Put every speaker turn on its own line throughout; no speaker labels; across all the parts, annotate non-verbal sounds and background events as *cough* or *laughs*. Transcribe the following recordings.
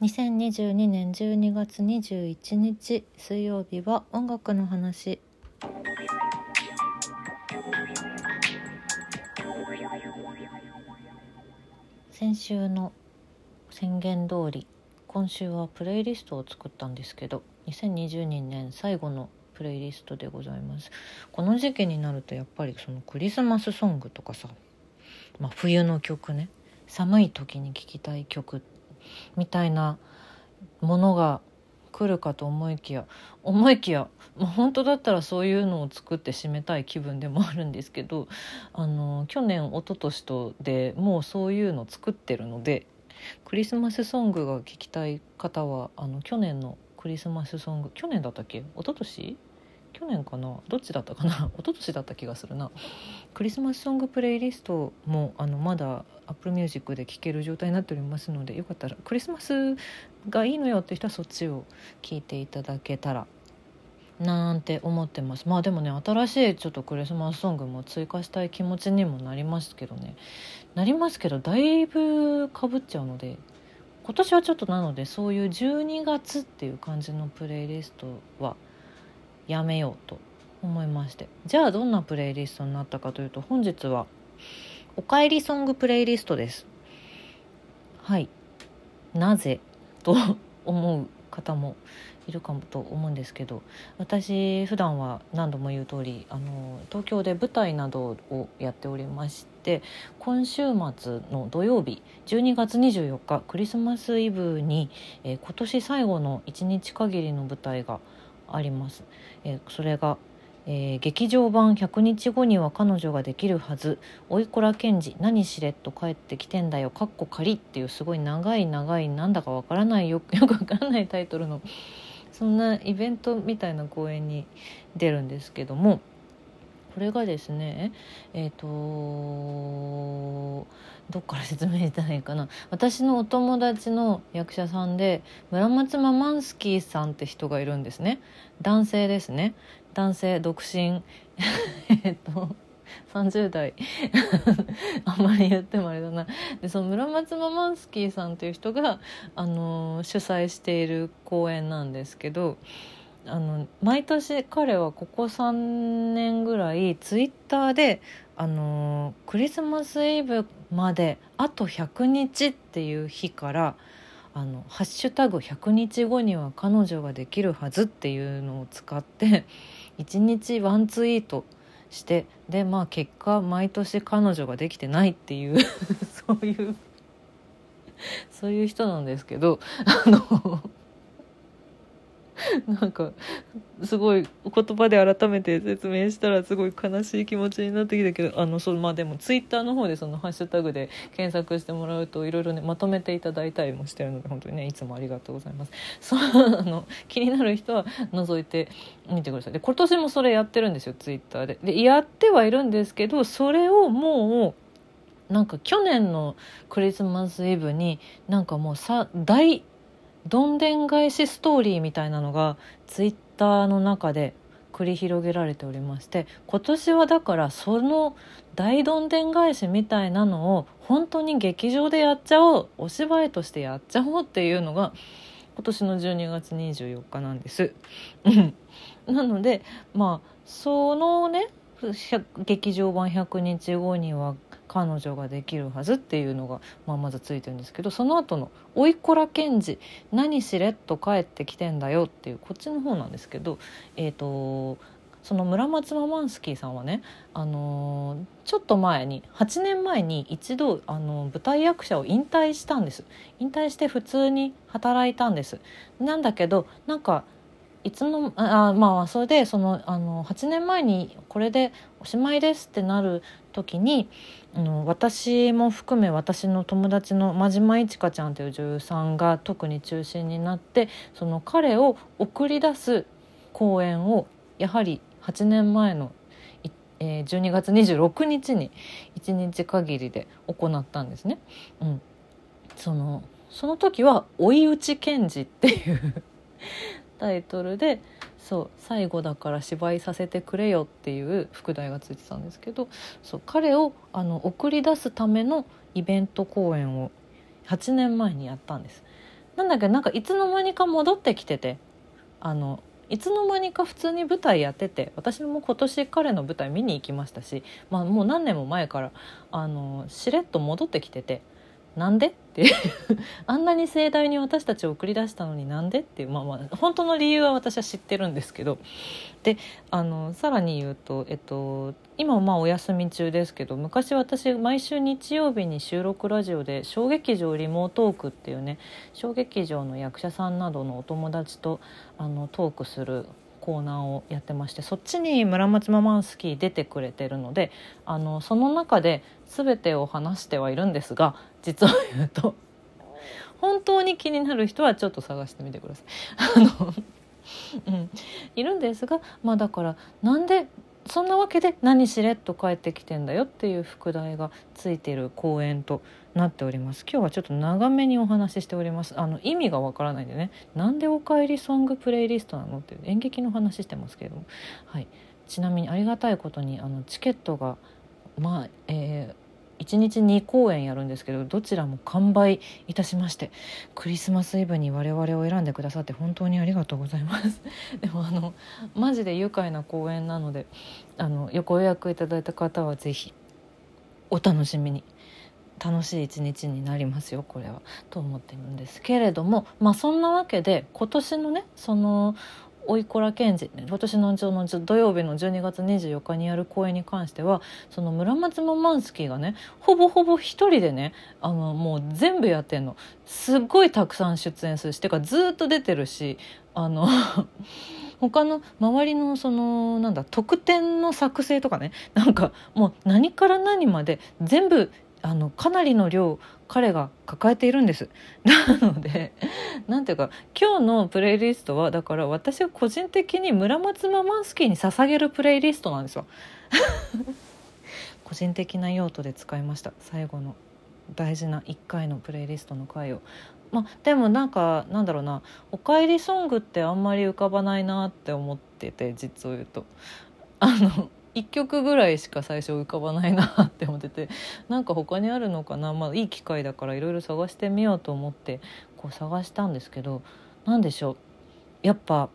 2022年12月21日水曜日は音楽の話。先週の宣言通り今週はプレイリストを作ったんですけど2022年最後のプレイリストでございます。この時期になるとやっぱりそのクリスマスソングとかさ、まあ、冬の曲ね寒い時に聴きたい曲ってみたいなものが来るかと思いきや思いきや、まあ、本当だったらそういうのを作って締めたい気分でもあるんですけどあの去年一昨年とでもうそういうの作ってるのでクリスマスソングが聴きたい方はあの去年のクリスマスソング去年だったっけ？一昨年？去年かな？どっちだったかな？*laughs* 一昨年だった気がするな。クリスマスソングプレイリストもあのまだ Apple Music で聴ける状態になっておりますのでよかったらクリスマスがいいのよって人はそっちを聞いていただけたらなんて思ってます。まあでもね新しいちょっとクリスマスソングも追加したい気持ちにもなりますけどね。なりますけどだいぶかぶっちゃうので今年はちょっとなのでそういう12月っていう感じのプレイリストはやめようと思いまして。じゃあどんなプレイリストになったかというと本日はおかえりソングプレイリストです。はい。なぜと思う方もいるかもと思うんですけど私普段は何度も言う通りあの東京で舞台などをやっておりまして今週末の土曜日12月24日クリスマスイブに、えー、今年最後の1日限りの舞台があります。えー、それがえー、劇場版100日後には彼女ができるはず「おいこら賢治何しれっと帰ってきてんだよ」かっこ仮。っていうすごい長い長いなんだかわからないよ。*laughs* よくわからないタイトルのそんなイベントみたいな公演に出るんですけども。これがですねえっ、ー、とどっから説明したらいいかな。私のお友達の役者さんで村松ママンスキーさんって人がいるんですね。男性ですね。男性独身。*laughs* えっと30代。*laughs* あんまり言ってもあれだな。でその村松ママンスキーさんという人が、あの主催している公演なんですけどあの毎年彼はここ3年ぐらいツイッターであのクリスマスイブまであと100日っていう日から「あのハッシュタグ #100 日後には彼女ができるはず」っていうのを使って1日ワンツイートしてでまあ結果毎年彼女ができてないっていう *laughs* そういうそういう人なんですけどあの *laughs* なんかすごい言葉で改めて説明したらすごい悲しい気持ちになってきたけどあのそまあでもツイッターの方でそのハッシュタグで検索してもらうといろいろねまとめていただいたりもしてるので本当にねいつもありがとうございます。*laughs* そうあの気になる人は覗いてみてください。で今年もそれやってるんですよツイッターで。でやってはいるんですけどそれをもうなんか去年のクリスマスイブになんかもうさ大どんでん返しストーリーみたいなのがツイッターの中で繰り広げられておりまして今年はだからその大どんでん返しみたいなのを本当に劇場でやっちゃおうお芝居としてやっちゃおうっていうのが今年の12月24日なんです。*laughs* なのでまあそのね劇場版100日後には彼女ができるはずっていうのが、まあ、まずついてるんですけどその後の「おいこら賢治何しれっと帰ってきてんだよ」っていうこっちの方なんですけどえっ、ー、とその村松ママンスキーさんはね、あのー、ちょっと前に8年前に一度、あの舞台役者を引退したんです。引退して普通に働いたんです。なんだけどなんかいつのあまあそれでそのあの8年前にこれでおしまいですってなる時にあの私も含め私の友達の真島いちかちゃんという女優さんが特に中心になってその彼を送り出す公演をやはり8年前のえー、12月26日に1日限りで行ったんですね。うん、そのその時は「追い打ち検事」っていう *laughs* タイトルでそう最後だから芝居させてくれよっていう副題がついてたんですけどそう彼をあの送り出すためのイベント公演を8年前にやったんです。なんだっけなんかいつの間にか戻ってきててあのいつの間にか普通に舞台やってて私も今年彼の舞台見に行きましたし、まあ、もう何年も前からあのしれっと戻ってきててなんで？って。*laughs* あんなに盛大に私たちを送り出したのになんでっていう。まあまあ本当の理由は私は知ってるんですけど。であのさらに言うと、えっと、今はまあお休み中ですけど昔私毎週日曜日に収録ラジオで小劇場リモートークっていうね小劇場の役者さんなどのお友達とあのトークするコーナーをやってましてそっちに村松ママンスキー出てくれてるのであのその中で全てを話してはいるんですが実は言うと本当に気になる人はちょっと探してみてください。あのうん、いるんですがまあだからなんでそんなわけで何しれっと帰ってきてんだよっていう副題がついている公演となっております。今日はちょっと長めにお話ししております。あの意味がわからないんでね。なんでおかえりソングプレイリストなのっていう演劇の話してますけれども、はい、ちなみにありがたいことにあのチケットがまあ、えー1日2公演やるんですけどどちらも完売いたしましてクリスマスイブに我々を選んでくださって本当にありがとうございます。*laughs* でもあのマジで愉快な公演なのであのご予約いただいた方は是非お楽しみに。楽しい一日になりますよこれは。と思っているんですけれどもまあそんなわけで今年のねそのおいこら賢治今年のの土曜日の12月24日にやる公演に関してはその村松ママンスキーがねほぼほぼ一人でねあのもう全部やってんの。すっごいたくさん出演するしてかずっと出てるしあの *laughs* 他の周りのそのなんだ特典の作成とかねなんかもう何から何まで全部あのかなりの量彼が抱えているんです。*laughs* なので何ていうか今日のプレイリストはだから私が個人的に村松ママンスキーに捧げるプレイリストなんですよ。*laughs* 個人的な用途で使いました。最後の大事な1回のプレイリストの回を。まあでもなんかなんだろうな「おかえりソング」ってあんまり浮かばないなって思ってて実を言うと。あの1曲ぐらいしか最初浮かばないなって思っててなんか他にあるのかな？まあいい機会だからいろいろ探してみようと思ってこう探したんですけど何でしょう？やっぱ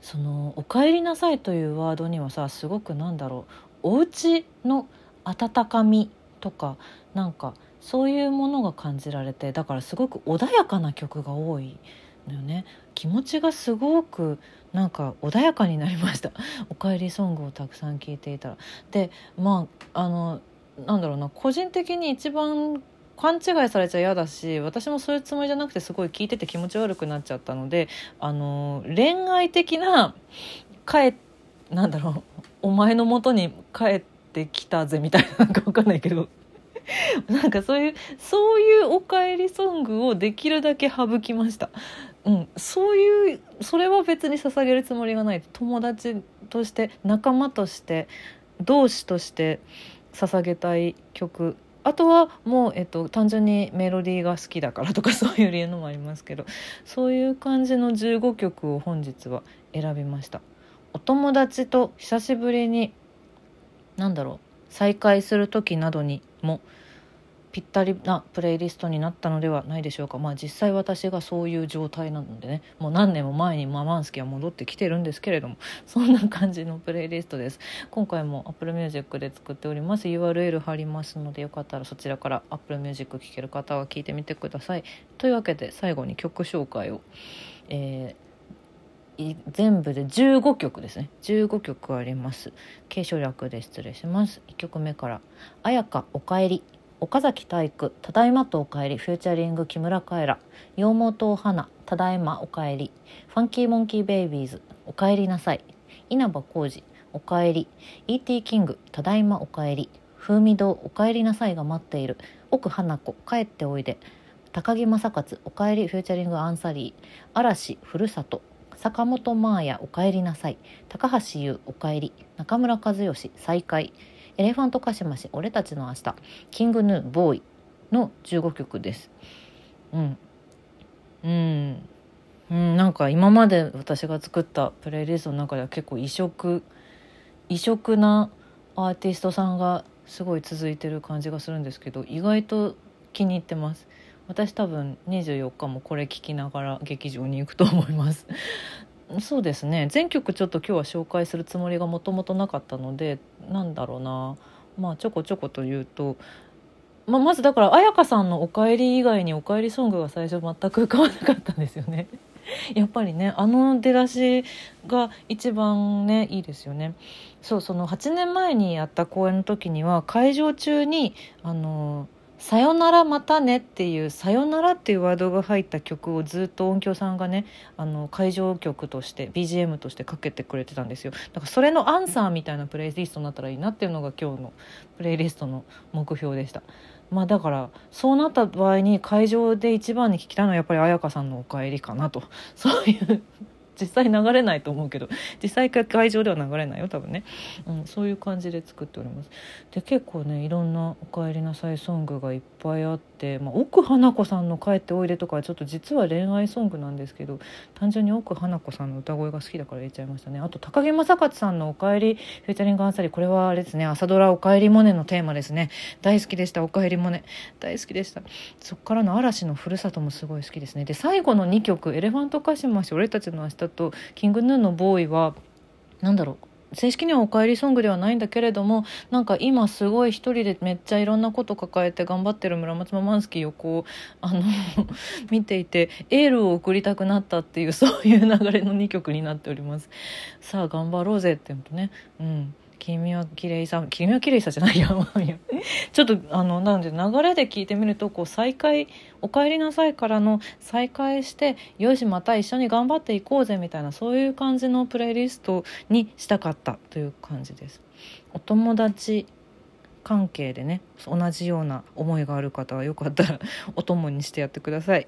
その「おかえりなさい」というワードにはさすごくなんだろうお家の温かみとかなんかそういうものが感じられてだからすごく穏やかな曲が多い。のよね。気持ちがすごくなんか穏やかになりました。*laughs* おかえりソングをたくさん聴いていたら。でまああのなんだろうな個人的に一番勘違いされちゃ嫌だし私もそういうつもりじゃなくてすごい聞いてて気持ち悪くなっちゃったのであの恋愛的な帰なんだろうお前のもとに帰ってきたぜみたいななんか分かんないけど。*laughs* なんかそういうそういうおかえりソングをできるだけ省きました。うん、そういうそれは別に捧げるつもりがない友達として仲間として同志として捧げたい曲。あとはもう、えっと、単純にメロディーが好きだからとか *laughs* そういう理由のもありますけどそういう感じの15曲を本日は選びました。お友達と久しぶりに何だろう再会する時などにもぴったりなプレイリストになったのではないでしょうか。まあ実際私がそういう状態なのでね。もう何年も前にママンスキは戻ってきてるんですけれどもそんな感じのプレイリストです。今回も Apple Music で作っております。URL 貼りますのでよかったらそちらから Apple Music 聴ける方は聴いてみてください。というわけで最後に曲紹介を、えー、全部で15曲ですね。15曲あります。継承略で失礼します。1曲目から「綾香おかえり」岡崎体育。ただいまとおかえり。フューチャリング木村カエラ。羊毛とお花。ただいまおかえり。ファンキーモンキーベイビーズ。おかえりなさい。稲葉浩二。おかえり。E.T. キング。ただいまおかえり。風味堂。おかえりなさいが待っている。奥花子。帰っておいで。高木正勝。おかえり。フューチャリングアンサリー。嵐。ふるさと。坂本真綾おかえりなさい高橋優おかえり中村和義再会エレファントカシマシ俺たちの明日キングヌーボーイの15曲です。うん。うん。うん、なんか今まで私が作ったプレイリストの中では結構異色異色なアーティストさんがすごい続いてる感じがするんですけど意外と気に入ってます私多分24日もこれ聞きながら劇場に行くと思います *laughs* そうですね全曲ちょっと今日は紹介するつもりがもともとなかったのでなんだろうなまあちょこちょこと言うとまあ、まずだから彩香さんの「おかえり」以外に「おかえりソング」が最初全く浮かばなかったんですよね。*laughs* やっぱりねあの出だしが一番ねいいですよね。そうその8年前にやった公演の時には会場中にあの「さよならまたね」っていう「さよなら」っていうワードが入った曲をずっと音響さんがねあの会場曲として BGM としてかけてくれてたんですよだからそれのアンサーみたいなプレイリストになったらいいなっていうのが今日のプレイリストの目標でした。まあだからそうなった場合に会場で一番に聞きたいのはやっぱり彩香さんの「お帰り」かなとそういう実際流れないと思うけど実際会場では流れないよ多分ね、うん、そういう感じで作っております。で結構ねいろんな「おかえりなさい」ソングがいっぱいあって、まあ、奥花子さんの「帰っておいで」とかはちょっと実は恋愛ソングなんですけど単純に奥花子さんの歌声が好きだから入れちゃいましたね。あと高木正勝さんの「おかえり」フューチャリングアンサリーこれはあれですね朝ドラ「おかえりモネ」のテーマですね。大好きでした「おかえりモネ」大好きでした。そっからの嵐のふるさともすごい好きですね。で最後の2曲「エレファントカシマシ俺たちの明日」とキングヌーのボーイは何だろう正式にはおかえりソングではないんだけれどもなんか今すごい一人でめっちゃいろんなこと抱えて頑張ってる村松ママンスキーをこうあの *laughs* 見ていてエールを送りたくなったっていうそういう流れの2曲になっております。さあ頑張ろうぜっていうとね。うん。君は綺麗さ君は綺麗さじゃないや *laughs* ちょっとあのなので流れで聞いてみるとこう再会お帰りなさいからの再会してよしまた一緒に頑張っていこうぜみたいなそういう感じのプレイリストにしたかったという感じです。お友達関係でね同じような思いがある方はよかったらお供にしてやってください。